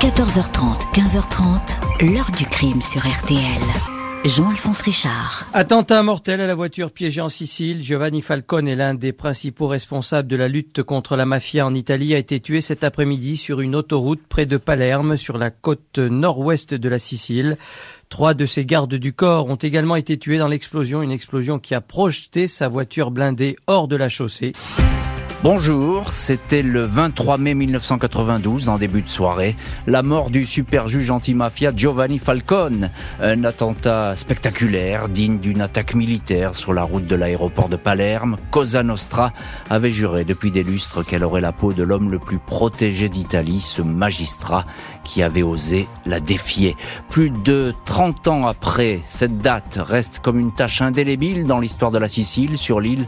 14h30, 15h30, l'heure du crime sur RTL. Jean-Alphonse Richard. Attentat mortel à la voiture piégée en Sicile. Giovanni Falcone est l'un des principaux responsables de la lutte contre la mafia en Italie, a été tué cet après-midi sur une autoroute près de Palerme, sur la côte nord-ouest de la Sicile. Trois de ses gardes du corps ont également été tués dans l'explosion, une explosion qui a projeté sa voiture blindée hors de la chaussée. Bonjour, c'était le 23 mai 1992, en début de soirée, la mort du super juge antimafia Giovanni Falcone. Un attentat spectaculaire, digne d'une attaque militaire sur la route de l'aéroport de Palerme. Cosa Nostra avait juré depuis des lustres qu'elle aurait la peau de l'homme le plus protégé d'Italie, ce magistrat qui avait osé la défier. Plus de 30 ans après, cette date reste comme une tache indélébile dans l'histoire de la Sicile, sur l'île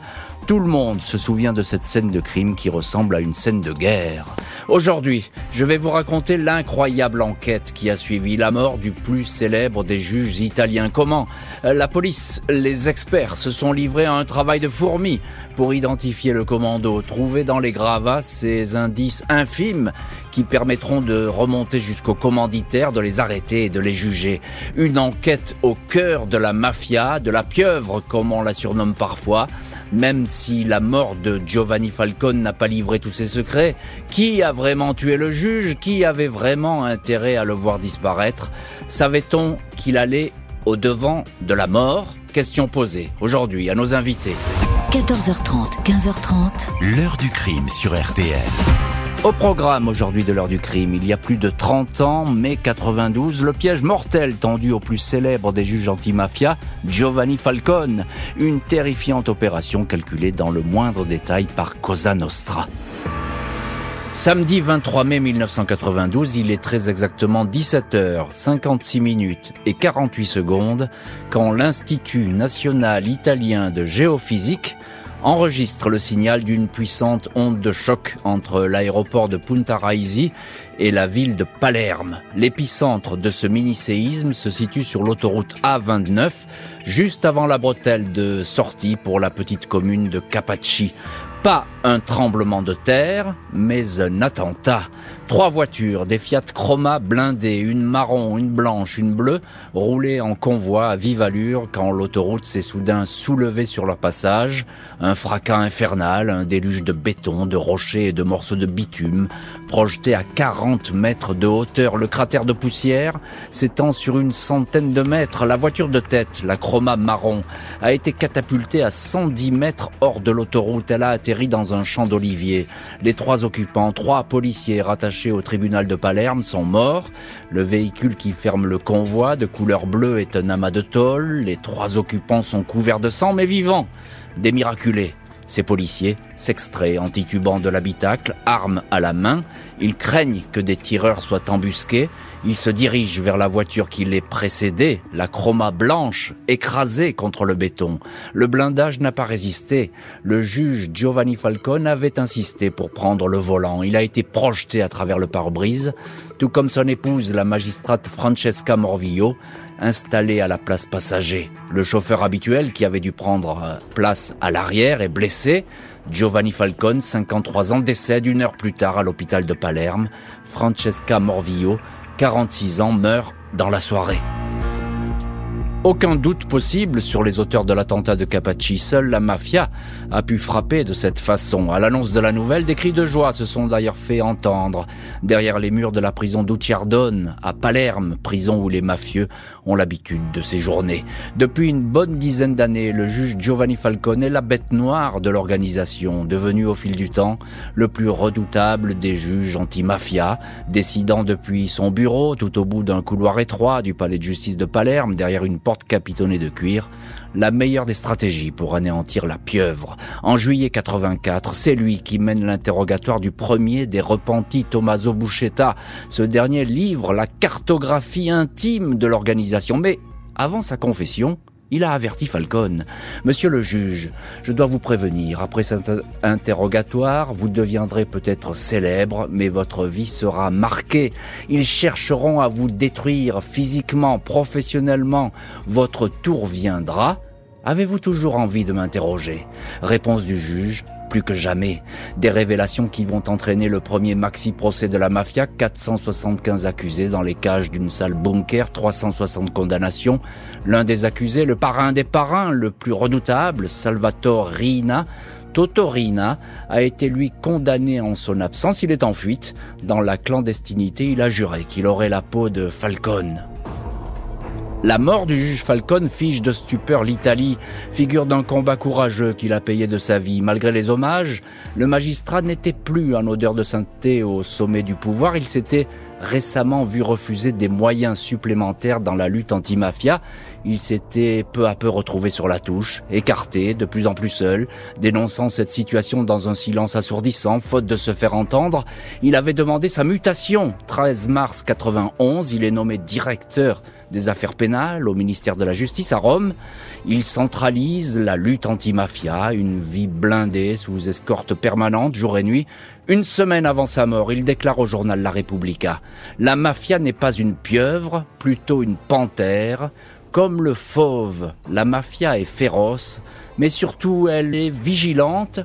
tout le monde se souvient de cette scène de crime qui ressemble à une scène de guerre. Aujourd'hui, je vais vous raconter l'incroyable enquête qui a suivi la mort du plus célèbre des juges italiens. Comment la police, les experts se sont livrés à un travail de fourmi pour identifier le commando, trouver dans les gravats ces indices infimes qui permettront de remonter jusqu'au commanditaire, de les arrêter et de les juger. Une enquête au cœur de la mafia, de la pieuvre comme on la surnomme parfois, même si la mort de Giovanni Falcone n'a pas livré tous ses secrets, qui a vraiment tué le juge? Qui avait vraiment intérêt à le voir disparaître? Savait-on qu'il allait au devant de la mort Question posée aujourd'hui à nos invités. 14h30, 15h30. L'heure du crime sur RTL. Au programme aujourd'hui de l'heure du crime, il y a plus de 30 ans, mai 92, le piège mortel tendu au plus célèbre des juges antimafia, Giovanni Falcone. Une terrifiante opération calculée dans le moindre détail par Cosa Nostra. Samedi 23 mai 1992, il est très exactement 17h, 56 minutes et 48 secondes quand l'Institut national italien de géophysique enregistre le signal d'une puissante onde de choc entre l'aéroport de Punta Raisi et la ville de Palerme. L'épicentre de ce mini-séisme se situe sur l'autoroute A29, juste avant la bretelle de sortie pour la petite commune de Capacci. Pas un tremblement de terre, mais un attentat. Trois voitures, des Fiat Chroma blindées, une marron, une blanche, une bleue, roulaient en convoi à vive allure quand l'autoroute s'est soudain soulevée sur leur passage. Un fracas infernal, un déluge de béton, de rochers et de morceaux de bitume, projeté à 40 mètres de hauteur. Le cratère de poussière s'étend sur une centaine de mètres. La voiture de tête, la Chroma marron, a été catapultée à 110 mètres hors de l'autoroute. Elle a atterri dans un champ d'oliviers. Les trois occupants, trois policiers rattachés au tribunal de Palerme sont morts. Le véhicule qui ferme le convoi de couleur bleue est un amas de tôle. Les trois occupants sont couverts de sang mais vivants. Des miraculés. Ces policiers s'extraient en titubant de l'habitacle, armes à la main. Ils craignent que des tireurs soient embusqués. Ils se dirigent vers la voiture qui les précédait, la chroma blanche, écrasée contre le béton. Le blindage n'a pas résisté. Le juge Giovanni Falcone avait insisté pour prendre le volant. Il a été projeté à travers le pare-brise, tout comme son épouse, la magistrate Francesca Morvillo, installé à la place passager. Le chauffeur habituel qui avait dû prendre euh, place à l'arrière est blessé. Giovanni Falcone, 53 ans, décède une heure plus tard à l'hôpital de Palerme. Francesca Morvillo, 46 ans, meurt dans la soirée. Aucun doute possible sur les auteurs de l'attentat de Capacci. Seule la mafia a pu frapper de cette façon. À l'annonce de la nouvelle, des cris de joie se sont d'ailleurs fait entendre derrière les murs de la prison d'Ucciardone, à Palerme, prison où les mafieux ont l'habitude de séjourner. Depuis une bonne dizaine d'années, le juge Giovanni Falcone est la bête noire de l'organisation, devenu au fil du temps le plus redoutable des juges anti-mafia, décidant depuis son bureau, tout au bout d'un couloir étroit du palais de justice de Palerme, derrière une porte porte capitonnée de cuir, la meilleure des stratégies pour anéantir la pieuvre. En juillet 84, c'est lui qui mène l'interrogatoire du premier des repentis Tommaso Buscetta. Ce dernier livre la cartographie intime de l'organisation. Mais avant sa confession, il a averti Falcone. Monsieur le juge, je dois vous prévenir, après cet interrogatoire, vous deviendrez peut-être célèbre, mais votre vie sera marquée. Ils chercheront à vous détruire physiquement, professionnellement. Votre tour viendra. Avez-vous toujours envie de m'interroger? Réponse du juge. Plus que jamais. Des révélations qui vont entraîner le premier maxi-procès de la mafia, 475 accusés dans les cages d'une salle bunker, 360 condamnations. L'un des accusés, le parrain des parrains, le plus redoutable, Salvatore Rina, Totorina a été lui condamné en son absence. Il est en fuite. Dans la clandestinité, il a juré qu'il aurait la peau de Falcone. La mort du juge Falcone fige de stupeur l'Italie, figure d'un combat courageux qu'il a payé de sa vie. Malgré les hommages, le magistrat n'était plus en odeur de sainteté au sommet du pouvoir, il s'était récemment vu refuser des moyens supplémentaires dans la lutte anti-mafia. Il s'était peu à peu retrouvé sur la touche, écarté, de plus en plus seul, dénonçant cette situation dans un silence assourdissant, faute de se faire entendre. Il avait demandé sa mutation. 13 mars 91, il est nommé directeur des affaires pénales au ministère de la Justice à Rome. Il centralise la lutte anti-mafia, une vie blindée sous escorte permanente jour et nuit. Une semaine avant sa mort, il déclare au journal La Repubblica La mafia n'est pas une pieuvre, plutôt une panthère. Comme le fauve, la mafia est féroce, mais surtout elle est vigilante,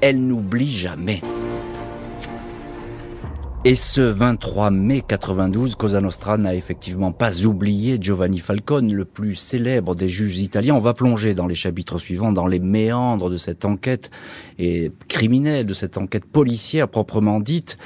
elle n'oublie jamais. Et ce 23 mai 92, Cosa Nostra n'a effectivement pas oublié Giovanni Falcone, le plus célèbre des juges italiens. On va plonger dans les chapitres suivants, dans les méandres de cette enquête et criminelle, de cette enquête policière proprement dite.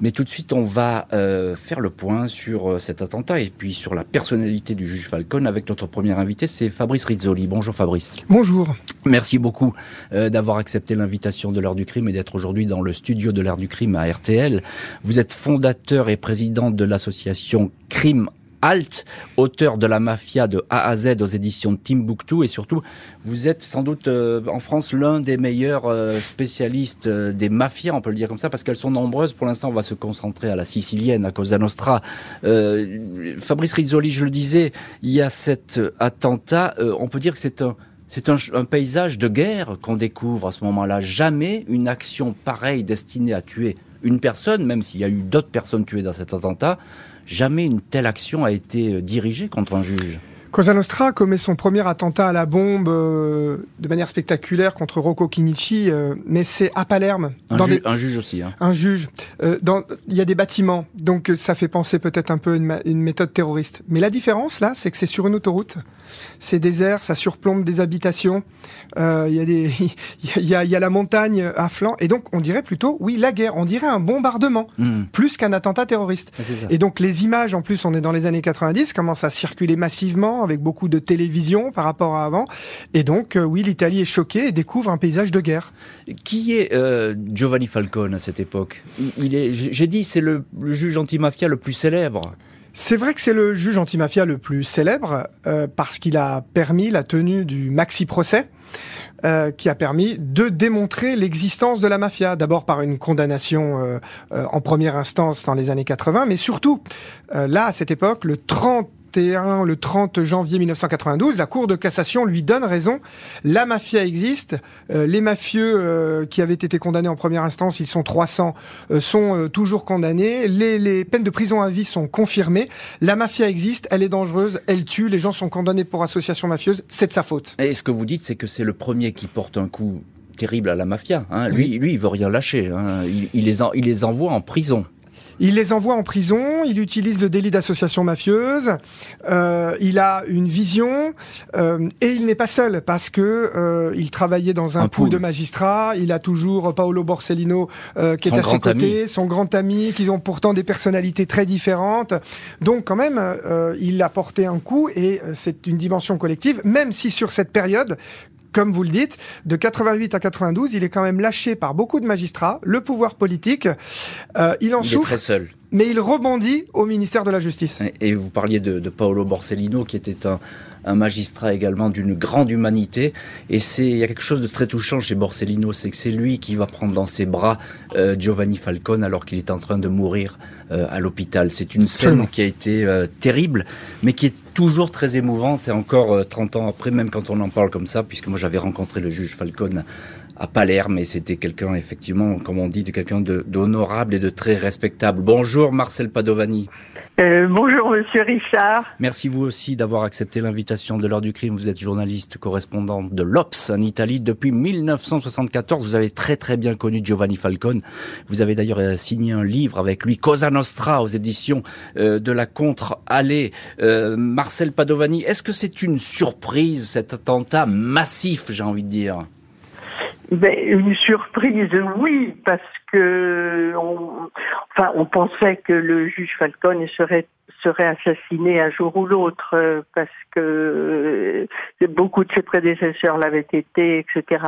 Mais tout de suite, on va euh, faire le point sur euh, cet attentat et puis sur la personnalité du juge Falcone avec notre premier invité, c'est Fabrice Rizzoli. Bonjour Fabrice. Bonjour. Merci beaucoup euh, d'avoir accepté l'invitation de l'heure du crime et d'être aujourd'hui dans le studio de l'heure du crime à RTL. Vous êtes fondateur et président de l'association Crime Alt, auteur de la mafia de A à Z aux éditions Timbuktu et surtout vous êtes sans doute euh, en France l'un des meilleurs euh, spécialistes euh, des mafias, on peut le dire comme ça, parce qu'elles sont nombreuses. Pour l'instant, on va se concentrer à la sicilienne, à Cosa Nostra. Fabrice Rizzoli, je le disais, il y a cet attentat, on peut dire que c'est un c'est un, paysage de guerre qu'on découvre à ce moment-là. Jamais une action pareille destinée à tuer une personne, même s'il y a eu d'autres personnes tuées dans cet attentat, Jamais une telle action a été euh, dirigée contre un juge. Cosa Nostra commet son premier attentat à la bombe euh, de manière spectaculaire contre Rocco Chinichi, euh, mais c'est à Palerme. Un, juge aussi. Hein. Un juge. dans... Il y a des bâtiments, donc ça fait penser peut-être un peu une, une méthode terroriste. Mais la différence là, c'est que c'est sur une autoroute c'est désert, ça surplombe des habitations. Euh, il y a des, il y, a, la montagne à flanc, et donc on dirait plutôt, oui, la guerre. On dirait un bombardement hmm. plus qu'un attentat terroriste. Et donc les images, en plus, on est dans les années 90, commencent à circuler massivement avec beaucoup de télévision par rapport à avant. Et donc, euh, oui, l'Italie est choquée et découvre un paysage de guerre. Qui est euh, Giovanni Falcone à cette époque? Il est, j'ai dit, c'est le, le juge antimafia le plus célèbre. C'est vrai que c'est le juge antimafia le plus célèbre euh, parce qu'il a permis la tenue du maxi procès. Euh, qui a permis de démontrer l'existence de la mafia, d'abord par une condamnation euh, en première instance dans les années 80, mais surtout, là, à cette époque, le 30 le 30 janvier 1992, la Cour de cassation lui donne raison. La mafia existe. Euh, les mafieux euh, qui avaient été condamnés en première instance, ils sont 300, euh, sont toujours condamnés. Les, les, peines de prison à vie sont confirmées. La mafia existe, elle est dangereuse, elle tue. Les gens sont condamnés pour association mafieuse. C'est de sa faute. Et ce que vous dites, c'est que c'est le premier qui porte un coup terrible à la mafia. Hein. Lui, lui, il veut rien lâcher. Hein. Il, les il les envoie en prison. Il les envoie en prison, il utilise le délit d'association mafieuse, euh, il a une vision euh, et il n'est pas seul parce que euh, il travaillait dans un, pool de magistrats. Il a toujours Paolo Borsellino euh, qui est à ses côtés, son grand ami, qui ont pourtant des personnalités très différentes. Donc quand même, euh, il a porté un coup et c'est une dimension collective, même si sur cette période, comme vous le dites, de 88 à 92, il est quand même lâché par beaucoup de magistrats, le pouvoir politique. Euh, il en il souffre. Est très seul. Mais il rebondit au ministère de la Justice. Et vous parliez de, de Paolo Borsellino, qui était un, un magistrat également d'une grande humanité. Et c'est il y a quelque chose de très touchant chez Borsellino, c'est que c'est lui qui va prendre dans ses bras euh, Giovanni Falcone alors qu'il est en train de mourir euh, à l'hôpital. C'est une scène qui a été terrible, mais qui est toujours très émouvante et encore 30 ans après, même quand on en parle comme ça, puisque moi j'avais rencontré le juge Falcone à Palerme et c'était quelqu'un effectivement, comme on dit, de quelqu'un d'honorable et de très respectable. Bonjour Marcel Padovani. Euh, bonjour Monsieur Richard. Merci vous aussi d'avoir accepté l'invitation de l'heure du crime. Vous êtes journaliste correspondant de l'Obs en Italie depuis 1974. Vous avez très très bien connu Giovanni Falcone. Vous avez d'ailleurs euh, signé un livre avec lui, Cosa Nostra, aux éditions euh, de la Contre-Allée. Marcel Padovani, est-ce que c'est une surprise cet attentat massif, j'ai envie de dire? Ben, une surprise, oui, parce que on, enfin, on pensait que le juge Falcone serait serait assassiné un jour ou l'autre parce que beaucoup de ses prédécesseurs l'avaient été, etc.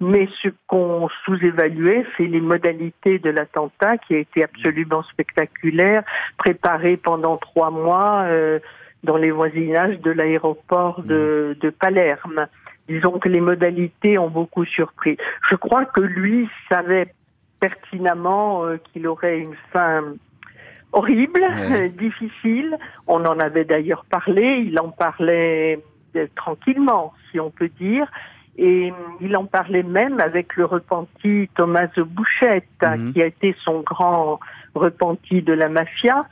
Mais ce qu'on sous-évaluait, c'est les modalités de l'attentat qui a été absolument spectaculaire, préparé pendant trois mois euh, dans les voisinages de l'aéroport de, de Palerme disons que les modalités ont beaucoup surpris. Je crois que lui savait pertinemment euh, qu'il aurait une fin horrible, difficile. On en avait d'ailleurs parlé, il en parlait euh, tranquillement, si on peut dire. Et il en parlait même avec le repenti Thomas Bouchette, mhm. qui a été son grand repenti de la mafia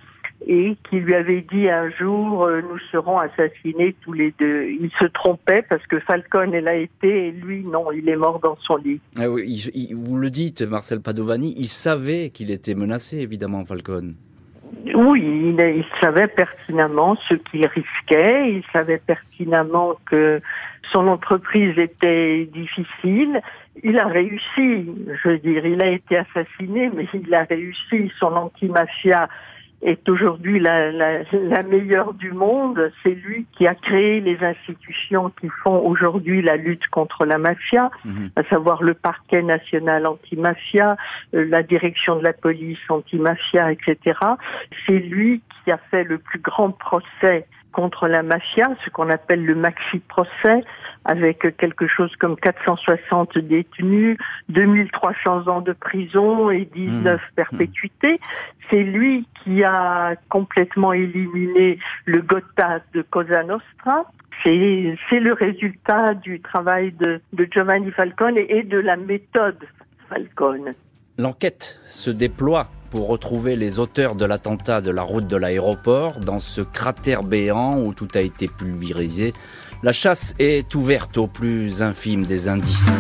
et qui lui avait dit un jour euh, nous serons assassinés tous les deux. Il se trompait parce que Falcone elle a été et lui non, il est mort dans son lit. Ah oui, vous le dites Marcel Padovani, il savait qu'il était menacé évidemment Falcone. Oui, il, il savait pertinemment ce qu'il risquait, il savait pertinemment que son entreprise était difficile. Il a réussi, je veux dire, il a été assassiné, mais il a réussi. Son anti-mafia est aujourd'hui la, la, la, meilleure du monde. C'est lui qui a créé les institutions qui font aujourd'hui la lutte contre la mafia, mhm. à savoir le parquet national anti-mafia, euh, la direction de la police anti-mafia, etc. C'est lui qui a fait le plus grand procès contre la mafia, ce qu'on appelle le maxi-procès, avec quelque chose comme 460 détenus, 2300 ans de prison et 19 mmh. perpétuités. C'est lui qui a complètement éliminé le Gotha de Cosa Nostra. C'est le résultat du travail de, de Giovanni Falcone et de la méthode Falcone. L'enquête se déploie pour retrouver les auteurs de l'attentat de la route de l'aéroport dans ce cratère béant où tout a été pulvérisé. La chasse est ouverte au plus infime des indices.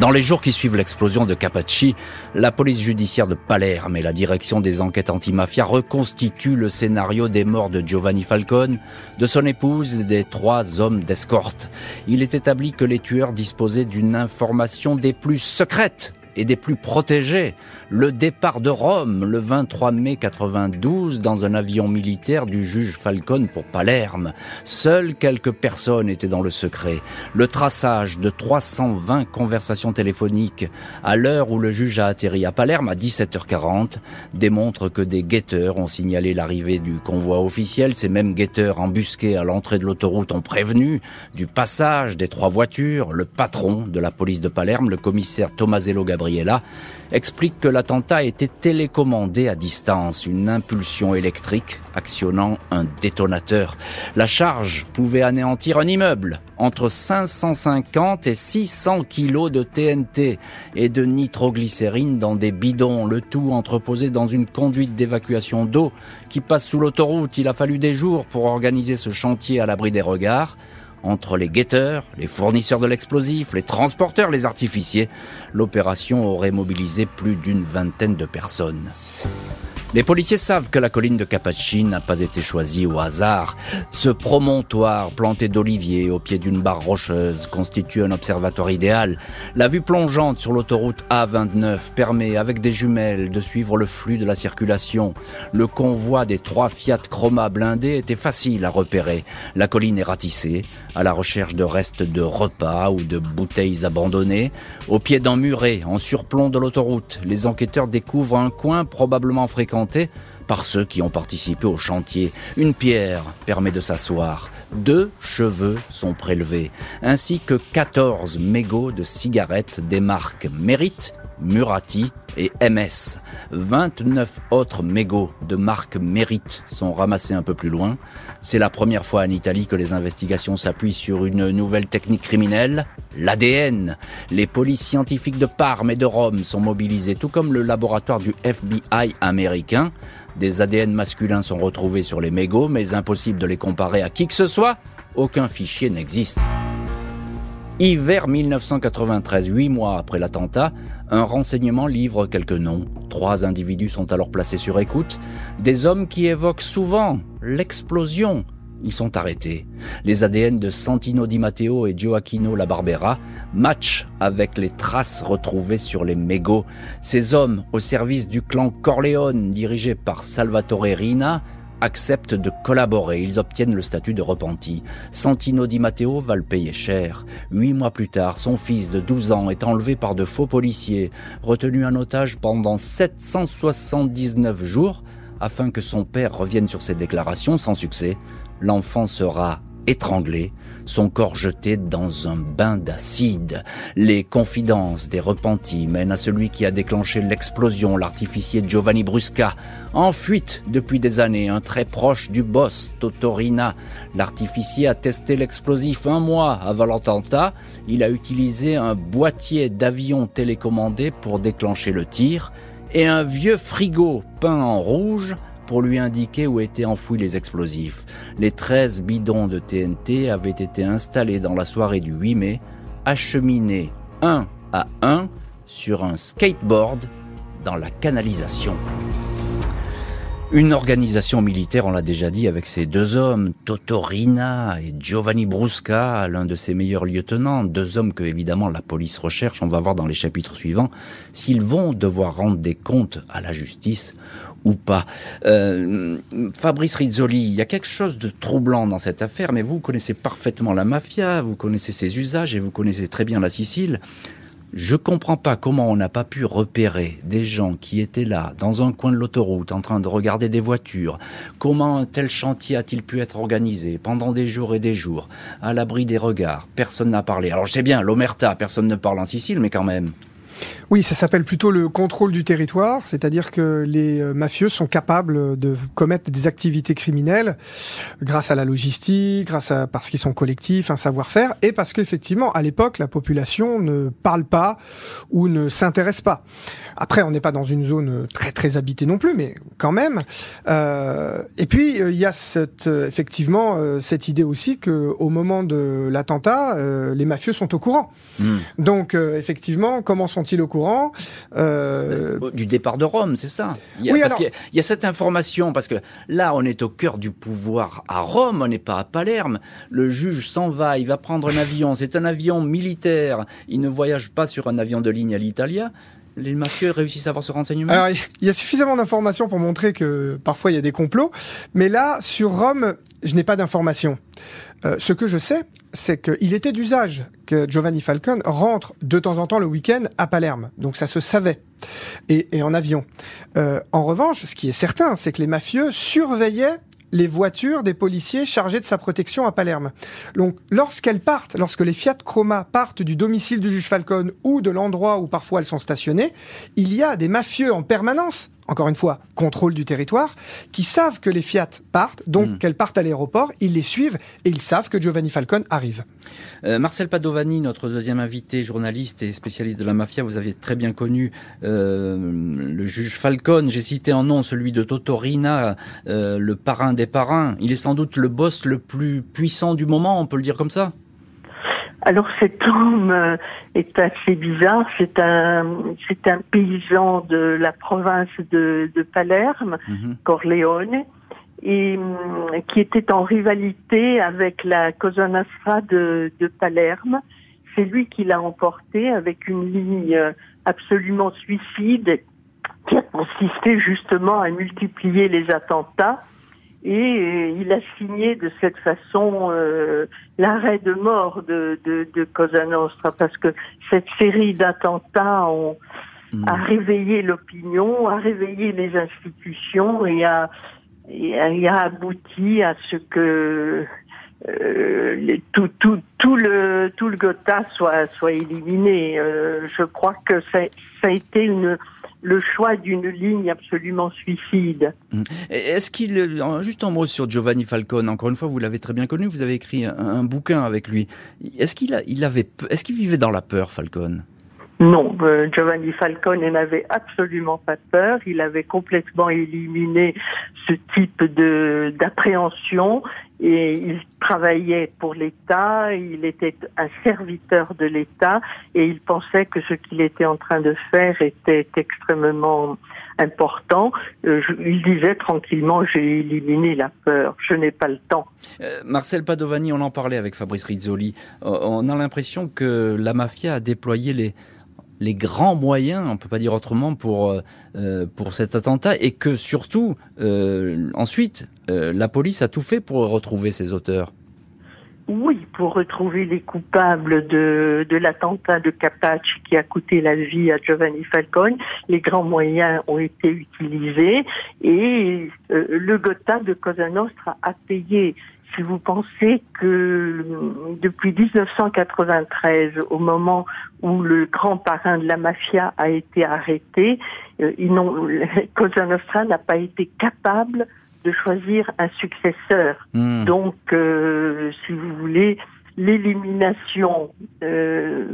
Dans les jours qui suivent l'explosion de Capacci, la police judiciaire de Palerme et la direction des enquêtes antimafia reconstituent le scénario des morts de Giovanni Falcone, de son épouse et des trois hommes d'escorte. Il est établi que les tueurs disposaient d'une information des plus secrètes et des plus protégés. Le départ de Rome le 23 mai 92 dans un avion militaire du juge Falcone pour Palerme. Seules quelques personnes étaient dans le secret. Le traçage de 320 conversations téléphoniques à l'heure où le juge a atterri à Palerme à 17h40 démontre que des guetteurs ont signalé l'arrivée du convoi officiel. Ces mêmes guetteurs embusqués à l'entrée de l'autoroute ont prévenu du passage des trois voitures. Le patron de la police de Palerme, le commissaire Tomasello Gabriel, Explique que l'attentat été télécommandé à distance, une impulsion électrique actionnant un détonateur. La charge pouvait anéantir un immeuble, entre 550 et 600 kilos de TNT et de nitroglycérine dans des bidons, le tout entreposé dans une conduite d'évacuation d'eau qui passe sous l'autoroute. Il a fallu des jours pour organiser ce chantier à l'abri des regards. Entre les guetteurs, les fournisseurs de l'explosif, les transporteurs, les artificiers, l'opération aurait mobilisé plus d'une vingtaine de personnes. Les policiers savent que la colline de Capacci n'a pas été choisie au hasard. Ce promontoire planté d'oliviers au pied d'une barre rocheuse constitue un observatoire idéal. La vue plongeante sur l'autoroute A29 permet, avec des jumelles, de suivre le flux de la circulation. Le convoi des trois Fiat Chroma blindés était facile à repérer. La colline est ratissée, à la recherche de restes de repas ou de bouteilles abandonnées. Au pied d'un muret, en surplomb de l'autoroute, les enquêteurs découvrent un coin probablement fréquenté par ceux qui ont participé au chantier. Une pierre permet de s'asseoir. Deux cheveux sont prélevés, ainsi que 14 mégots de cigarettes des marques Mérite Murati et MS. 29 autres mégots de marque Mérite sont ramassés un peu plus loin. C'est la première fois en Italie que les investigations s'appuient sur une nouvelle technique criminelle, l'ADN. Les polices scientifiques de Parme et de Rome sont mobilisées, tout comme le laboratoire du FBI américain. Des ADN masculins sont retrouvés sur les mégots, mais impossible de les comparer à qui que ce soit. Aucun fichier n'existe. Hiver 1993, huit mois après l'attentat, un renseignement livre quelques noms. Trois individus sont alors placés sur écoute. Des hommes qui évoquent souvent l'explosion. Ils sont arrêtés. Les ADN de Santino Di Matteo et Gioacchino La Barbera matchent avec les traces retrouvées sur les mégots. Ces hommes, au service du clan Corleone, dirigé par Salvatore Rina, acceptent de collaborer. Ils obtiennent le statut de repenti. Santino Di Matteo va le payer cher. Huit mois plus tard, son fils de 12 ans est enlevé par de faux policiers, retenu en otage pendant 779 jours afin que son père revienne sur ses déclarations sans succès. L'enfant sera étranglé, son corps jeté dans un bain d'acide. Les confidences des repentis mènent à celui qui a déclenché l'explosion, l'artificier Giovanni Brusca, en fuite depuis des années, un très proche du boss, Totorina. L'artificier a testé l'explosif un mois avant l'attentat. Il a utilisé un boîtier d'avion télécommandé pour déclencher le tir et un vieux frigo peint en rouge pour lui indiquer où étaient enfouis les explosifs. Les 13 bidons de TNT avaient été installés dans la soirée du 8 mai, acheminés un à un sur un skateboard dans la canalisation. Une organisation militaire, on l'a déjà dit, avec ces deux hommes, Totorina et Giovanni Brusca, l'un de ses meilleurs lieutenants, deux hommes que évidemment la police recherche, on va voir dans les chapitres suivants, s'ils vont devoir rendre des comptes à la justice ou pas. Euh, Fabrice Rizzoli, il y a quelque chose de troublant dans cette affaire, mais vous connaissez parfaitement la mafia, vous connaissez ses usages et vous connaissez très bien la Sicile. Je comprends pas comment on n'a pas pu repérer des gens qui étaient là, dans un coin de l'autoroute, en train de regarder des voitures. Comment un tel chantier a-t-il pu être organisé pendant des jours et des jours, à l'abri des regards? Personne n'a parlé. Alors je sais bien, l'Omerta, personne ne parle en Sicile, mais quand même. Oui, ça s'appelle plutôt le contrôle du territoire, c'est-à-dire que les euh, mafieux sont capables de commettre des activités criminelles grâce à la logistique, grâce à parce qu'ils sont collectifs, un savoir-faire, et parce qu'effectivement, à l'époque, la population ne parle pas ou ne s'intéresse pas. Après, on n'est pas dans une zone très très habitée non plus, mais quand même. Euh, et puis euh, il y a cette, effectivement cette idée aussi que au moment de l'attentat, les mafieux sont au courant. Hmm. Donc effectivement, comment sont-ils au courant. Euh, du départ de Rome, c'est ça? Il y, a, parce qu'il y, a cette information, parce que là, on est au cœur du pouvoir à Rome, on n'est pas à Palerme. Le juge s'en va, il va prendre un avion. C'est un avion militaire. Il ne voyage pas sur un avion de ligne à l'Italia les mafieux réussissent à avoir ce renseignement? Alors, il y a suffisamment d'informations pour montrer que parfois il y a des complots, mais là, sur Rome, je n'ai pas d'informations. Euh, ce que je sais, c'est qu'il était d'usage que Giovanni Falcone rentre de temps en temps le week-end à Palerme. Donc ça se savait. Et, en avion. Euh, en revanche, ce qui est certain, c'est que les mafieux surveillaient les voitures des policiers chargés de sa protection à Palerme. Donc, lorsqu'elles partent, lorsque les Fiat Chroma partent du domicile du juge Falcone ou de l'endroit où parfois elles sont stationnées, il y a des mafieux en permanence encore une fois, contrôle du territoire, qui savent que les Fiat partent, donc hmm. qu'elles partent à l'aéroport, ils les suivent et ils savent que Giovanni Falcone arrive. Euh, Marcel Padovani, notre deuxième invité, journaliste et spécialiste de la mafia, vous avez très bien connu euh, le juge Falcone. J'ai cité en nom celui de Totorina, euh, le parrain des parrains. Il est sans doute le boss le plus puissant du moment, on peut le dire comme ça? Alors cet homme euh, est assez bizarre. C'est un, c'est un paysan de la province de, de Palerme, mhm. Corleone, et euh, qui était en rivalité avec la Cosa Nostra de, de Palerme. C'est lui qui l'a emporté avec une ligne absolument suicide qui a consisté justement à multiplier les attentats et euh, il a signé de cette façon euh, l'arrêt de mort de, de, de, Cosa Nostra parce que cette série d'attentats hmm. a réveillé l'opinion, a réveillé les institutions et a, et a, abouti à ce que euh, tout, tout, tout, le, tout le Gotha soit, soit éliminé. Euh, je crois que ça, ça a été une, le choix d'une ligne absolument suicide. Mmh. Est-ce qu'il, juste un mot sur Giovanni Falcone, encore une fois, vous l'avez très bien connu, vous avez écrit un, un bouquin avec lui. Est-ce qu'il il avait, est-ce qu'il vivait dans la peur, Falcone? Non, euh, Giovanni Falcone n'avait absolument pas peur. Il avait complètement éliminé ce type de d'appréhension et il travaillait pour l'État. Il était un serviteur de l'État et il pensait que ce qu'il était en train de faire était extrêmement important. Euh, il disait tranquillement, j'ai éliminé la peur, je n'ai pas le temps. Euh, Marcel Padovani, on en parlait avec Fabrice Rizzoli. on a l'impression que la mafia a déployé les, les grands moyens, on peut pas dire autrement, pour, euh, euh, pour cet attentat, et que surtout, euh, ensuite, la police a tout fait pour retrouver ces auteurs. Oui, pour retrouver les coupables de, de l'attentat de Capace qui a coûté la vie à Giovanni Falcone, les grands moyens ont été utilisés et le Gotha de Cosa Nostra a payé si vous pensez que depuis 1993, au moment où le grand parrain de la mafia a été arrêté, euh, Cosa Nostra n'a pas été capable de choisir un successeur. Hmm. Donc, euh, si vous voulez, l'élimination euh,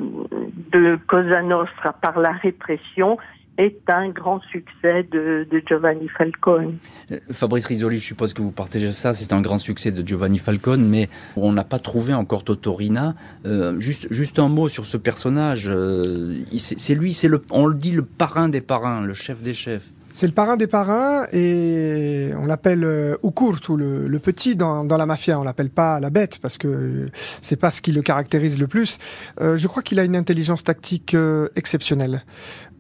de Cosa Nostra par la répression est un grand succès de, Giovanni Falcone. Euh, Fabrice Risoli, je suppose que vous partagez ça, c'est un grand succès de Giovanni Falcone, mais on n'a pas trouvé encore Totorina. Euh, juste, juste un mot sur ce personnage. Euh, c'est lui, c'est le, on le dit le parrain des parrains, le chef des chefs. C'est le parrain des parrains et on l'appelle euh, Ukurtu, le, le petit dans, dans, la mafia. On l'appelle pas la bête parce que c'est pas ce qui le caractérise le plus. Euh, je crois qu'il a une intelligence tactique euh, exceptionnelle.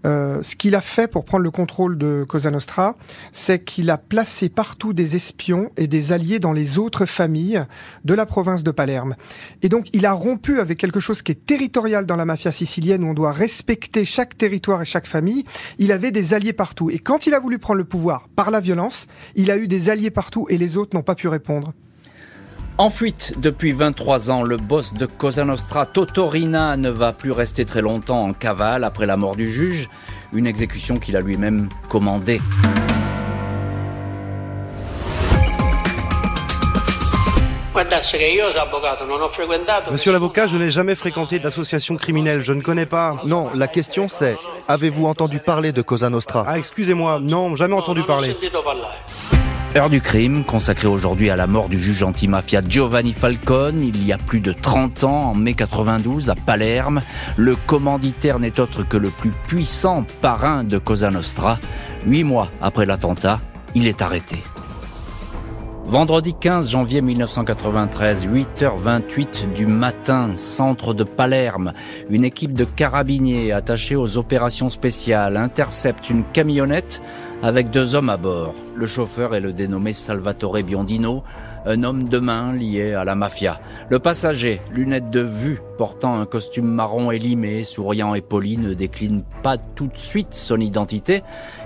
Euh, ce qu'il a fait pour prendre le contrôle de Cosa Nostra, c'est qu'il a placé partout des espions et des alliés dans les autres familles de la province de Palerme. Et donc, il a rompu avec quelque chose qui est territorial dans la mafia sicilienne, où on doit respecter chaque territoire et chaque famille. Il avait des alliés partout. Et quand il a voulu prendre le pouvoir par la violence, il a eu des alliés partout et les autres n'ont pas pu répondre. En fuite depuis 23 ans, le boss de Cosa Nostra, Totorina, ne va plus rester très longtemps en cavale après la mort du juge, une exécution qu'il a lui-même commandée. Monsieur l'avocat, je n'ai jamais fréquenté d'association criminelle, je ne connais pas. Non, la question c'est, avez-vous entendu parler de Cosa Nostra Ah, excusez-moi, non, jamais entendu parler. Heure du crime, consacrée aujourd'hui à la mort du juge antimafia Giovanni Falcone, il y a plus de 30 ans, en mai 92, à Palerme. Le commanditaire n'est autre que le plus puissant parrain de Cosa Nostra. Huit mois après l'attentat, il est arrêté. Vendredi 15 janvier 1993, 8h28 du matin, centre de Palerme, une équipe de carabiniers attachés aux opérations spéciales intercepte une camionnette avec deux hommes à bord. Le chauffeur est le dénommé Salvatore Biondino, un homme de main lié à la mafia. Le passager, lunettes de vue, portant un costume marron élimé, souriant et poli, ne décline pas tout de suite son identité.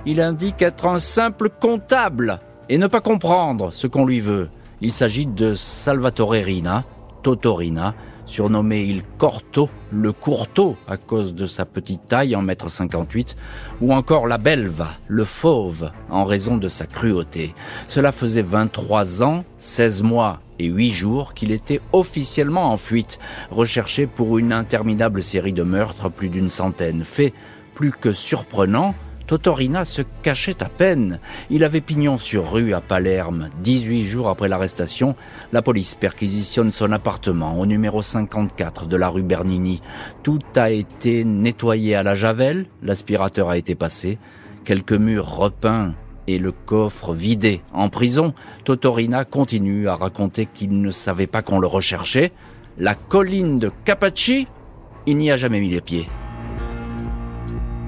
Il indique être un simple comptable et ne pas comprendre ce qu'on lui veut. Il s'agit de Salvatore Rina, Totorina, surnommé Il Corto, le Courteau à cause de sa petite taille en mètre 58, ou encore la Belva, le Fauve, en raison de sa cruauté. Cela faisait 23 ans, 16 mois et 8 jours qu'il était officiellement en fuite, recherché pour une interminable série de meurtres, plus d'une centaine. Fait plus que surprenant, Totorina se cachait à peine. Il avait pignon sur rue à Palerme. 18 jours après l'arrestation, la police perquisitionne son appartement au numéro 54 de la rue Bernini. Tout a été nettoyé à la javel, l'aspirateur a été passé, quelques murs repeints et le coffre vidé. En prison, Totorina continue à raconter qu'il ne savait pas qu'on le recherchait. La colline de Capaci, il n'y a jamais mis les pieds.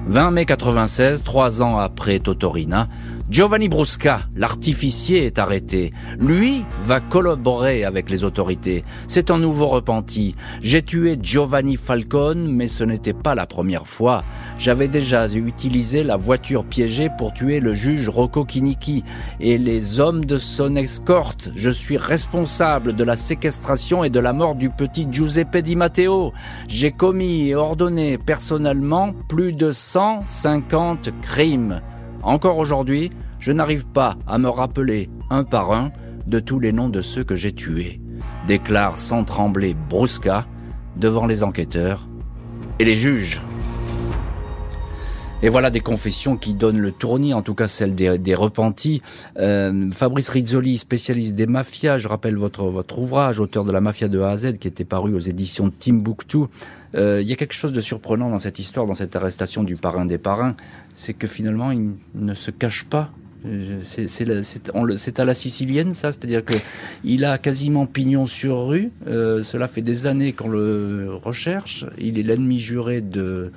20 mai 96, trois ans après Totorina, Giovanni Brusca, l'artificier, est arrêté. Lui va collaborer avec les autorités. C'est un nouveau repenti. J'ai tué Giovanni Falcone, mais ce n'était pas la première fois. J'avais déjà utilisé la voiture piégée pour tuer le juge Rocco Kiniki et les hommes de son escorte. Je suis responsable de la séquestration et de la mort du petit Giuseppe Di Matteo. J'ai commis et ordonné personnellement plus de 150 crimes. Encore aujourd'hui, je n'arrive pas à me rappeler un par un de tous les noms de ceux que j'ai tués, déclare sans trembler Brusca devant les enquêteurs et les juges. Et voilà des confessions qui donnent le tournis, en tout cas celle des, repentis. Euh, Fabrice Rizzoli, spécialiste des mafias, je rappelle votre, votre ouvrage, auteur de la mafia de A à Z, qui était paru aux éditions Timbuktu. Euh, il y a quelque chose de surprenant dans cette histoire, dans cette arrestation du parrain des parrains, c'est que finalement il ne se cache pas. C'est à la sicilienne, ça, c'est-à-dire que il a quasiment pignon sur rue. Euh, cela fait des années qu'on le recherche. Il est l'ennemi juré de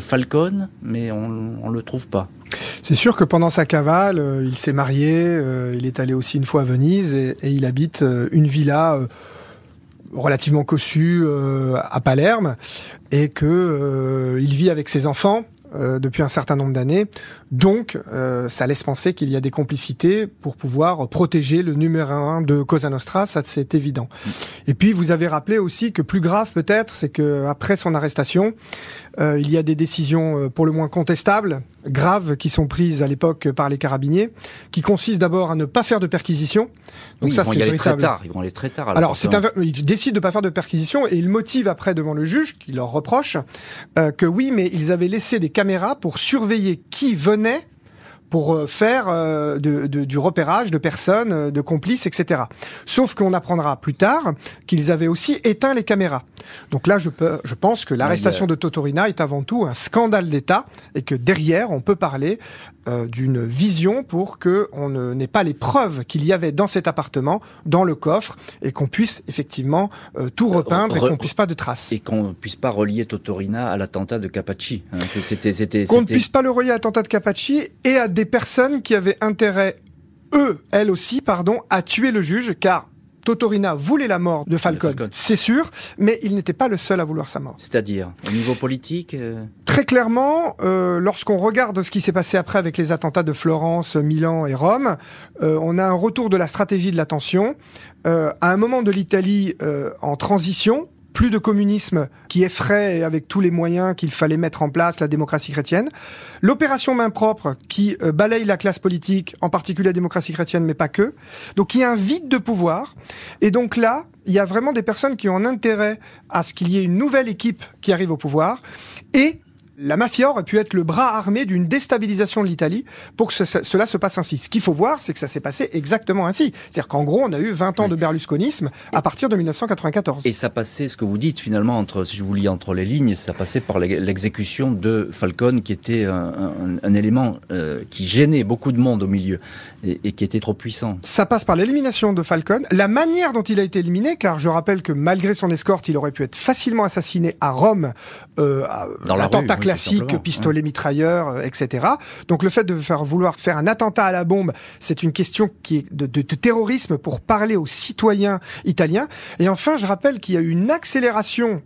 Falcone, mais on ne le trouve pas. C'est sûr que pendant sa cavale, euh, il s'est marié, il est allé aussi une fois à Venise et il habite une villa relativement cossu euh, à Palerme et que euh, il vit avec ses enfants euh, depuis un certain nombre d'années. Donc, ça laisse penser qu'il y a des complicités pour pouvoir protéger le numéro un de Cosa Nostra, ça c'est évident. Et puis, vous avez rappelé aussi que plus grave peut-être, c'est que après son arrestation, euh, il y a des décisions euh, pour le moins contestables, graves, qui sont prises à l'époque par les carabiniers, qui consistent d'abord à ne pas faire de perquisition. Donc ça, ils vont y aller très tard. Ils vont aller très tard. Alors, c'est un... ils décident de pas faire de perquisition et ils motivent après devant le juge, qui leur reproche, euh, que oui, mais ils avaient laissé des caméras pour surveiller qui venait pour euh, faire euh, de, du repérage de personnes, euh, de complices, etc. Sauf qu'on apprendra plus tard qu'ils avaient aussi éteint les caméras. Donc là, je, peux, je pense que l'arrestation de Totorina est avant tout un scandale d'État et que derrière, on peut parler euh, d'une vision pour que on n'ait pas les preuves qu'il y avait dans cet appartement, dans le coffre, et qu'on puisse effectivement euh, tout repeindre et qu'on puisse pas de traces. Et qu'on puisse pas relier Totorina à l'attentat de Capacci. Hein. C'était, qu'on ne puisse pas le relier à l'attentat de Capacci et à des personnes qui avaient intérêt eux, elles aussi, pardon, à tuer le juge, car Totorina voulait la mort de Falcone, c'est sûr, mais il n'était pas le seul à vouloir sa mort. C'est-à-dire, au niveau politique euh Très clairement, euh, lorsqu'on regarde ce qui s'est passé après avec les attentats de Florence, Milan et Rome, euh, on a un retour de la stratégie de l'attention. à un moment de l'Italie en transition, plus de communisme qui effraie avec tous les moyens qu'il fallait mettre en place la démocratie chrétienne, l'opération main propre qui euh, balaye la classe politique, en particulier la démocratie chrétienne, mais pas que. Donc il y a un vide de pouvoir. Et donc là, il y a vraiment des personnes qui ont un intérêt à ce qu'il y ait une nouvelle équipe qui arrive au pouvoir. Et la mafia aurait pu être le bras armé d'une déstabilisation de l'Italie pour que cela se passe ainsi. Ce qu'il faut voir, c'est que ça s'est passé exactement ainsi. C'est-à-dire qu'en gros, on a eu 20 ans de berlusconisme à partir de 1994. Et ça passait, ce que vous dites finalement, entre, si je vous lis entre les lignes, ça passait par l'exécution de Falcone, qui était un, élément euh, qui gênait beaucoup de monde au milieu et, qui était trop puissant. Ça passe par l'élimination de Falcone, la manière dont il a été éliminé, car je rappelle que malgré son escorte, il aurait pu être facilement assassiné à Rome, euh, dans l'attentat classique, pistolet mitrailleur, euh, etc. Donc le fait de faire vouloir faire un attentat à la bombe, c'est une question qui est de, de, terrorisme pour parler aux citoyens italiens. Et enfin, je rappelle qu'il y a eu une accélération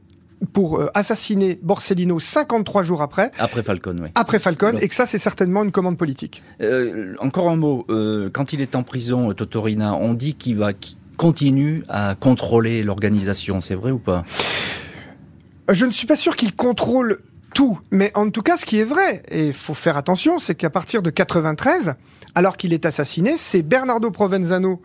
pour euh, assassiner Borsellino 53 jours après. Après Falcone, oui. Après Falcone, et que ça, c'est certainement une commande politique. Euh, encore un mot. Euh, quand il est en prison, Totorina, on dit qu'il va, qu'il continue à contrôler l'organisation. C'est vrai ou pas? Je ne suis pas sûr qu'il contrôle tout. Mais en tout cas, ce qui est vrai, et il faut faire attention, c'est qu'à partir de 93, alors qu'il est assassiné, c'est Bernardo Provenzano,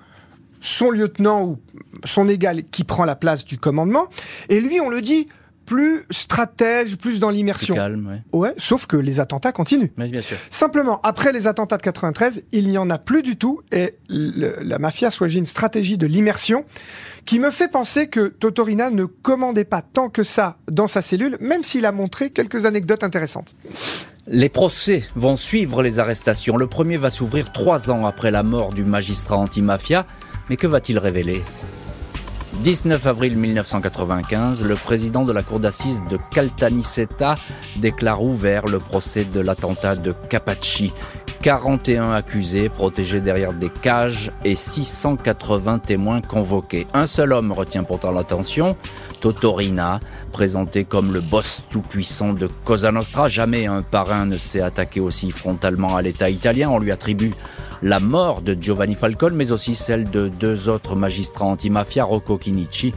son lieutenant ou son égal, qui prend la place du commandement. Et lui, on le dit, plus stratège, plus dans l'immersion. calme, ouais. Sauf que les attentats continuent. bien sûr. Simplement, après les attentats de 93, il n'y en a plus du tout et la mafia choisit une stratégie de l'immersion qui me fait penser que Totorina ne commandait pas tant que ça dans sa cellule, même s'il a montré quelques anecdotes intéressantes. Les procès vont suivre les arrestations. Le premier va s'ouvrir trois ans après la mort du magistrat anti-mafia. Mais que va-t-il révéler? 19 avril 1995, le président de la cour d'assises de Caltanissetta déclare ouvert le procès de l'attentat de Capacci. 41 accusés protégés derrière des cages et 680 témoins convoqués. Un seul homme retient pourtant l'attention, Totorina, présenté comme le boss tout-puissant de Cosa Nostra. Jamais un parrain ne s'est attaqué aussi frontalement à l'État italien. On lui attribue la mort de Giovanni Falcone, mais aussi celle de deux autres magistrats antimafia, Rocco Chinici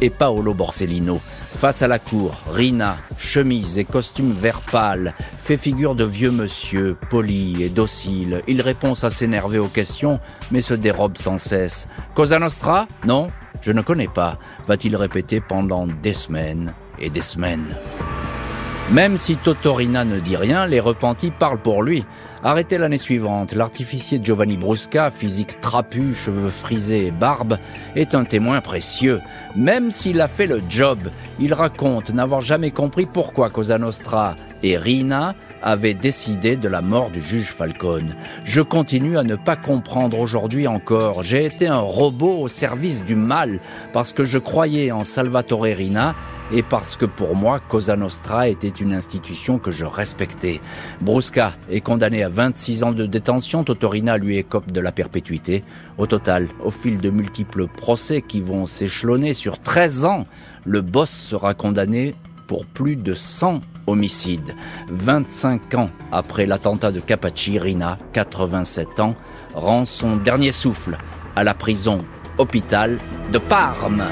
et Paolo Borsellino. Face à la cour, Rina, chemise et costume vert pâle, fait figure de vieux monsieur, poli et docile. Il répond à s'énerver aux questions, mais se dérobe sans cesse. Cosa Nostra? Non, je ne connais pas, va-t-il répéter pendant des semaines et des semaines. Même si Totorina ne dit rien, les repentis parlent pour lui. Arrêté l'année suivante, l'artificier Giovanni Brusca, physique trapu, cheveux frisés et barbe, est un témoin précieux. Même s'il a fait le job, il raconte n'avoir jamais compris pourquoi Cosa Nostra et Rina avaient décidé de la mort du juge Falcone. Je continue à ne pas comprendre aujourd'hui encore. J'ai été un robot au service du mal parce que je croyais en Salvatore Rina et parce que pour moi, Cosa Nostra était une institution que je respectais. Brusca est condamné à 26 ans de détention, Totorina lui écope de la perpétuité. Au total, au fil de multiples procès qui vont s'échelonner sur 13 ans, le boss sera condamné pour plus de 100 homicides. 25 ans après l'attentat de Capaci, Rina, 87 ans, rend son dernier souffle à la prison hôpital de Parme.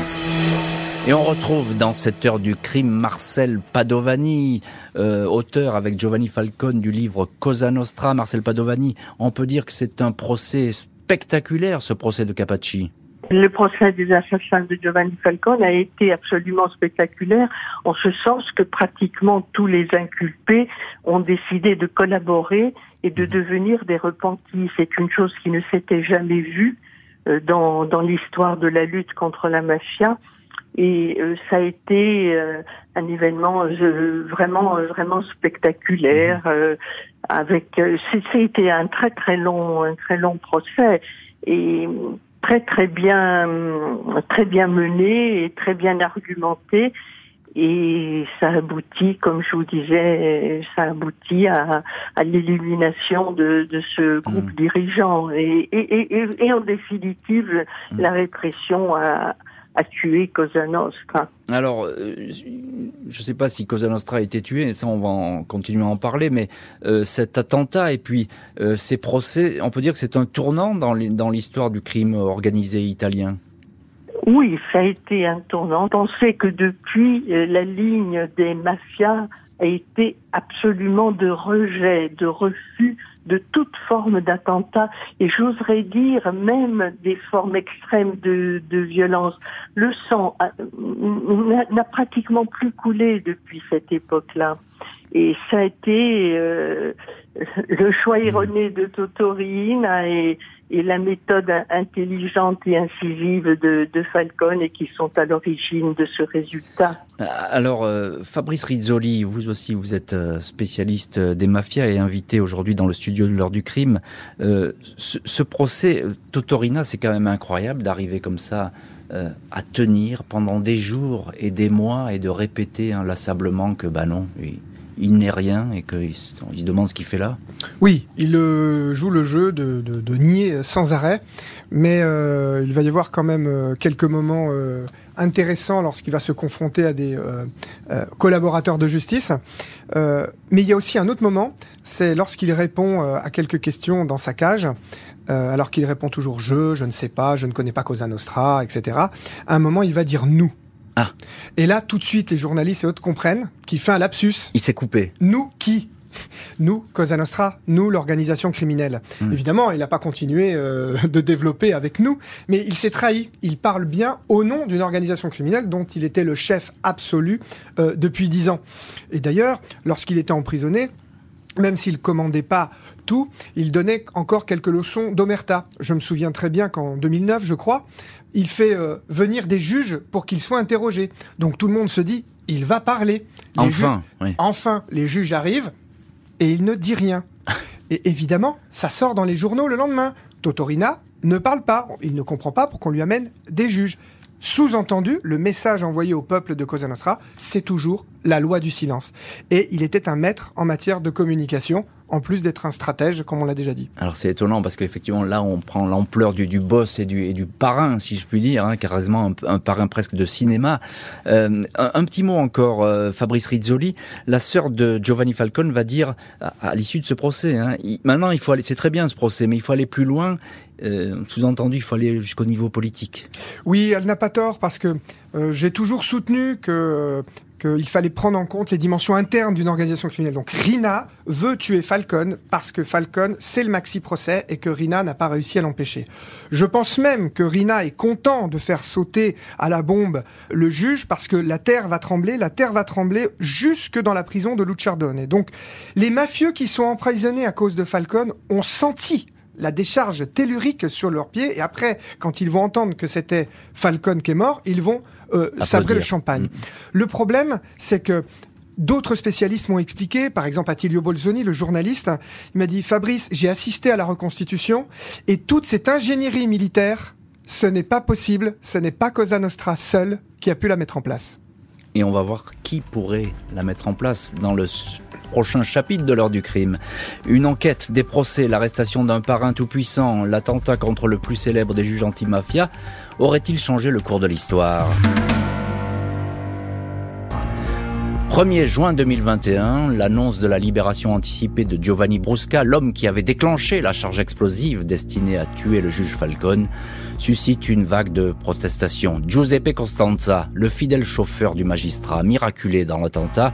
Et on retrouve dans cette heure du crime Marcel Padovani, euh, auteur avec Giovanni Falcone du livre Cosa Nostra. Marcel Padovani, on peut dire que c'est un procès spectaculaire, ce procès de Capacci. Le procès des assassins de Giovanni Falcone a été absolument spectaculaire en ce sens que pratiquement tous les inculpés ont décidé de collaborer et de mhm. devenir des repentis. C'est une chose qui ne s'était jamais vue dans, dans l'histoire de la lutte contre la mafia et euh, ça a été euh, un événement euh, vraiment vraiment spectaculaire mhm. avec c'était un très très long un très long procès et très très bien très bien mené et très bien argumenté et ça aboutit, comme je vous disais, ça aboutit à, à l'élimination de, de, ce groupe mhm. dirigeant et, et, et, et, en définitive mhm. la répression a, a tué Cosa Nostra. Alors, euh, je ne sais pas si Cosa Nostra a été tué, ça on va en continuer à en parler, mais euh, cet attentat et puis euh, ces procès, on peut dire que c'est un tournant dans l'histoire du crime organisé italien? Oui, ça a été un tournant. On sait que depuis, la ligne des mafias a été absolument de rejet, de refus de toute forme d'attentat et j'oserais dire même des formes extrêmes de, de violence. Le sang n'a pratiquement plus coulé depuis cette époque-là. Et ça a été euh, le choix mmh. erroné de Totorina et, et la méthode intelligente et incisive de, de Falcone et qui sont à l'origine de ce résultat. Euh, alors, euh, Fabrice Rizzoli, vous aussi, vous êtes euh, spécialiste des mafias et invité aujourd'hui dans le studio de l'heure du crime. ce, procès, Totorina, c'est quand même incroyable d'arriver comme ça à tenir pendant des jours et des mois et de répéter inlassablement que, bah non, il n'est rien et qu'il se demande ce qu'il fait là Oui, il euh, joue le jeu de, nier sans arrêt, mais euh, il va y avoir quand même euh, quelques moments intéressants lorsqu'il va se confronter à des collaborateurs de justice. mais il y a aussi un autre moment, c'est lorsqu'il répond à quelques questions dans sa cage. alors qu'il répond toujours je, je ne sais pas, je ne connais pas Cosa Nostra, etc. À un moment, il va dire nous. Ah. Et là, tout de suite, les journalistes et autres comprennent qu'il fait un lapsus. Il s'est coupé. Nous qui nous, Cosa Nostra, nous, l'organisation criminelle. Hmm. Évidemment, il n'a pas continué euh, de développer avec nous, mais il s'est trahi. Il parle bien au nom d'une organisation criminelle dont il était le chef absolu euh, depuis dix ans. Et d'ailleurs, lorsqu'il était emprisonné, même s'il commandait pas tout, il donnait encore quelques leçons d'omerta. Je me souviens très bien qu'en 2009, je crois, il fait euh, venir des juges pour qu'ils soient interrogés. Donc tout le monde se dit, il va parler. enfin, enfin, les juges arrivent et il ne dit rien. et évidemment, ça sort dans les journaux le lendemain. Totorina ne parle pas. Il ne comprend pas pourquoi on lui amène des juges. Sous-entendu, le message envoyé au peuple de Cosa Nostra, c'est toujours la loi du silence. Et il était un maître en matière de communication en plus d'être un stratège, comme on l'a déjà dit. Alors c'est étonnant parce qu'effectivement là on prend l'ampleur du, du boss et du, et du parrain, si je puis dire, hein, carrément un, parrain presque de cinéma. Euh, un, petit mot encore, euh, Fabrice Rizzoli, la sœur de Giovanni Falcone va dire à, l'issue de ce procès, hein, maintenant il faut aller, c'est très bien ce procès, mais il faut aller plus loin. Euh, sous-entendu, il faut aller jusqu'au niveau politique. Oui, elle n'a pas tort parce que j'ai toujours soutenu que qu'il fallait prendre en compte les dimensions internes d'une organisation criminelle. Donc Rina veut tuer Falcon parce que Falcon, c'est le maxi procès et que Rina n'a pas réussi à l'empêcher. Je pense même que Rina est content de faire sauter à la bombe le juge parce que la terre va trembler, la terre va trembler jusque dans la prison de Luciardone. Et donc les mafieux qui sont emprisonnés à cause de Falcon ont senti la décharge tellurique sur leurs pieds et après, quand ils vont entendre que c'était Falcon qui est mort, ils vont euh, sabrer le champagne. Mm. Le problème, c'est que D'autres spécialistes m'ont expliqué, par exemple Attilio Bolzoni, le journaliste, il m'a dit Fabrice, j'ai assisté à la reconstitution et toute cette ingénierie militaire, ce n'est pas possible, ce n'est pas Cosa Nostra seul qui a pu la mettre en place. Et on va voir qui pourrait la mettre en place dans le prochain chapitre de l'heure du crime. Une enquête, des procès, l'arrestation d'un parrain tout-puissant, l'attentat contre le plus célèbre des juges anti-mafia aurait-il changé le cours de l'histoire? 1er juin 2021, l'annonce de la libération anticipée de Giovanni Brusca, l'homme qui avait déclenché la charge explosive destinée à tuer le juge Falcone, suscite une vague de protestations. Giuseppe Costanza, le fidèle chauffeur du magistrat miraculé dans l'attentat,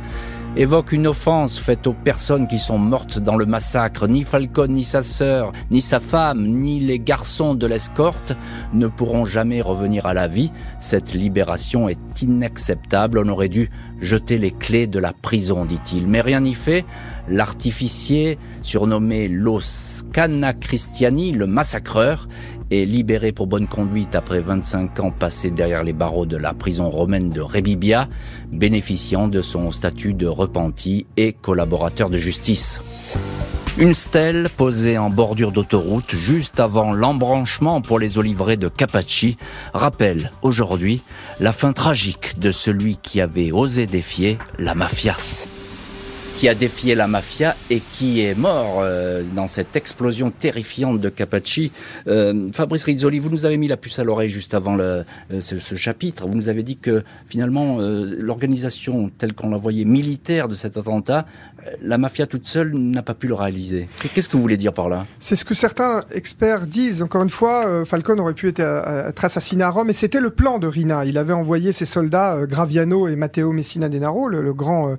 évoque une offense faite aux personnes qui sont mortes dans le massacre. Ni Falcon, ni sa sœur, ni sa femme, ni les garçons de l'escorte ne pourront jamais revenir à la vie. Cette libération est inacceptable. On aurait dû jeter les clés de la prison, dit-il. Mais rien n'y fait. L'artificier, surnommé Los Cana Christiani, le massacreur, est libéré pour bonne conduite après 25 ans passés derrière les barreaux de la prison romaine de Rebibia, bénéficiant de son statut de repenti et collaborateur de justice. Une stèle posée en bordure d'autoroute juste avant l'embranchement pour les oliveraies de Capacci rappelle aujourd'hui la fin tragique de celui qui avait osé défier la mafia qui a défié la mafia et qui est mort euh, dans cette explosion terrifiante de Capacci. Euh, Fabrice Rizzoli, vous nous avez mis la puce à l'oreille juste avant euh, ce, chapitre. Vous nous avez dit que finalement l'organisation telle qu'on la voyait militaire de cet attentat, la mafia toute seule n'a pas pu le réaliser. Qu'est-ce que vous voulez dire par là? C'est ce que certains experts disent. Encore une fois, Falcone aurait pu être, être, assassiné à Rome et c'était le plan de Rina. Il avait envoyé ses soldats Graviano et Matteo Messina Denaro, le, grand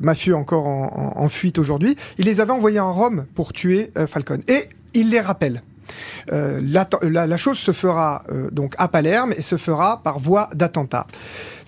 mafieux encore en, fuite aujourd'hui. Il les avait envoyés en Rome pour tuer euh, Falcon. Et il les rappelle. Euh, la, chose se fera euh, donc à Palerme et se fera par voie d'attentat.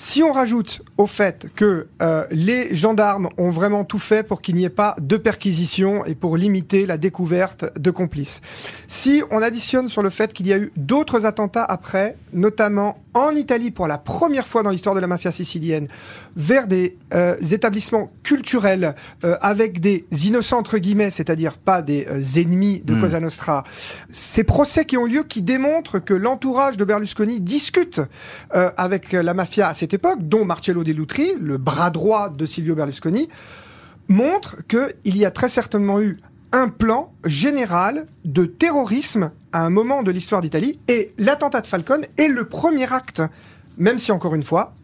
Si on rajoute au fait que euh, les gendarmes ont vraiment tout fait pour qu'il n'y ait pas de perquisition et pour limiter la découverte de complices, si on additionne sur le fait qu'il y a eu d'autres attentats après, notamment en Italie pour la première fois dans l'histoire de la mafia sicilienne, vers des euh, établissements culturels euh, avec des innocents entre guillemets, c'est-à-dire pas des ennemis de hmm. Cosa Nostra, ces procès qui ont lieu qui démontrent que l'entourage de Berlusconi discute avec la mafia époque, dont Marcello Dell'Utri, le bras droit de Silvio Berlusconi, montre qu'il y a très certainement eu un plan général de terrorisme à un moment de l'histoire d'Italie. Et l'attentat de Falcone est le premier acte, même si encore une fois,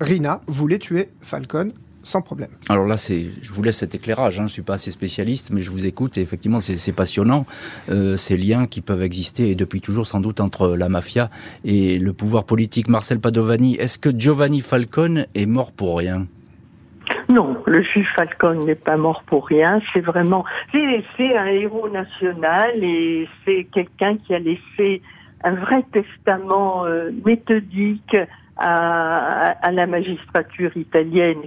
Rina voulait tuer Falcone sans problème. Alors là, c'est, je vous laisse cet éclairage. Hein. Je ne suis pas assez spécialiste, mais je vous écoute et effectivement, c'est, passionnant euh, ces liens qui peuvent exister et depuis toujours sans doute entre la mafia et le pouvoir politique. Marcel Padovani, est-ce que Giovanni Falcone est mort pour rien? Non, le juge Falcone n'est pas mort pour rien. C'est vraiment, c'est un héros national et c'est quelqu'un qui a laissé un vrai testament euh, méthodique à, à, la magistrature italienne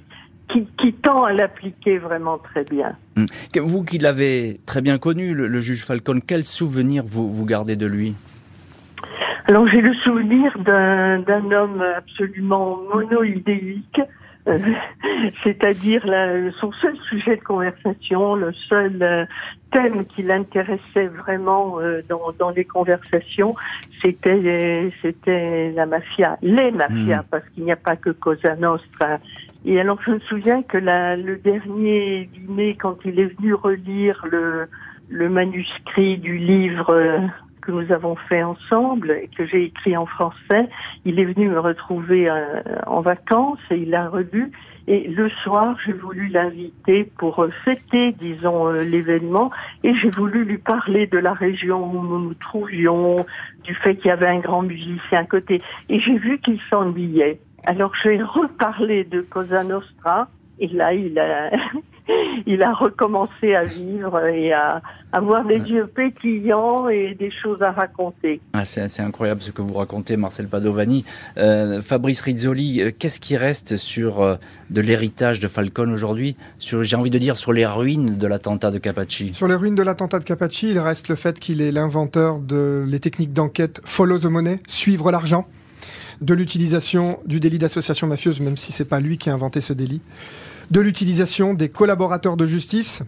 qui, tend à l'appliquer vraiment très bien. Hum. Vous qui l'avez très bien connu, le, juge Falcone, quel souvenir vous, vous gardez de lui? Alors j'ai le souvenir d'un homme absolument monoïdéique, euh, c'est-à-dire son seul sujet de conversation, le seul euh, thème qui l'intéressait vraiment euh, dans, dans, les conversations, c'était c'était la mafia, les mafias, hum. parce qu'il n'y a pas que Cosa Nostra Et alors je me souviens que la, le dernier dîner, quand il est venu relire le, le manuscrit du livre euh, que nous avons fait ensemble et que j'ai écrit en français, il est venu me retrouver euh, en vacances et il a relu. Et le soir, j'ai voulu l'inviter pour euh, fêter, disons, l'événement. Et j'ai voulu lui parler de la région où nous nous trouvions, du fait qu'il y avait un grand musicien à côté. Et j'ai vu qu'il s'ennuyait. Alors j'ai reparlé de Cosa Nostra et là il a il a recommencé à vivre et à avoir des yeux pétillants et des choses à raconter. Ah, c'est incroyable ce que vous racontez, Marcel Padovani. Euh, Fabrice Rizzoli, euh, qu'est-ce qui reste sur euh, de l'héritage de Falcone aujourd'hui Sur, j'ai envie de dire, sur les ruines de l'attentat de Capaci. Sur les ruines de l'attentat de Capaci, il reste le fait qu'il est l'inventeur de les techniques d'enquête follow the money, suivre l'argent de l'utilisation du délit d'association mafieuse, même si c'est pas lui qui a inventé ce délit, de l'utilisation des collaborateurs de justice.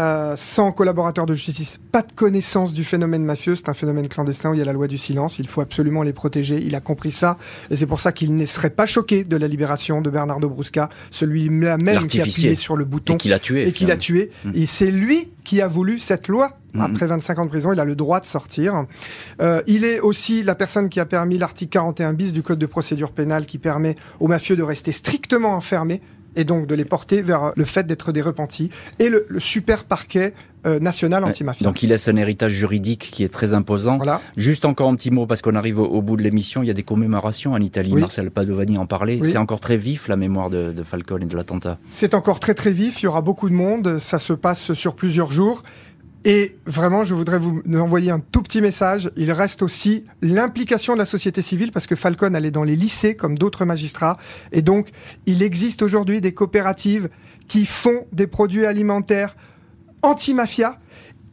Euh, sans collaborateurs de justice, pas de connaissance du phénomène mafieux. C'est un phénomène clandestin où il y a la loi du silence. Il faut absolument les protéger. Il a compris ça. Et c'est pour ça qu'il ne serait pas choqué de la libération de Bernardo Brusca, celui-là même qui a appuyé sur le bouton. Et qui l'a tué. Et qui l'a tué. Mmh. Et c'est lui qui a voulu cette loi. Mmh. Après 25 ans de prison, il a le droit de sortir. Euh, il est aussi la personne qui a permis l'article 41 bis du Code de procédure pénale qui permet aux mafieux de rester strictement enfermés et donc de les porter vers le fait d'être des repentis et le, super parquet euh, national antimafia. Donc il laisse un héritage juridique qui est très imposant. Voilà. Juste encore un petit mot parce qu'on arrive au, bout de l'émission. Il y a des commémorations en Italie. Marcel Padovani en parlait. C'est encore très vif la mémoire de, de Falcone et de l'attentat. C'est encore très très vif. Il y aura beaucoup de monde. Ça se passe sur plusieurs jours. Et vraiment, je voudrais vous envoyer un tout petit message. Il reste aussi l'implication de la société civile parce que Falcon allait dans les lycées comme d'autres magistrats. Et donc, il existe aujourd'hui des coopératives qui font des produits alimentaires anti-mafia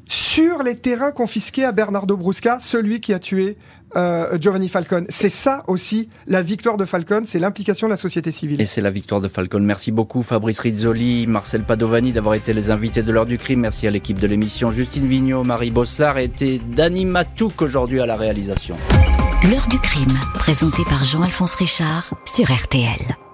sur les terrains confisqués à Bernardo Brusca, celui qui a tué euh, Giovanni Falcone. C'est ça aussi la victoire de Falcone, c'est l'implication de la société civile. Et c'est la victoire de Falcone. Merci beaucoup Fabrice Rizzoli, Marcel Padovani d'avoir été les invités de l'heure du crime. Merci à l'équipe de l'émission Justine Vignot, Marie Bossard et Dani Matouk aujourd'hui à la réalisation. L'heure du crime, présenté par Jean-Alphonse Richard sur RTL.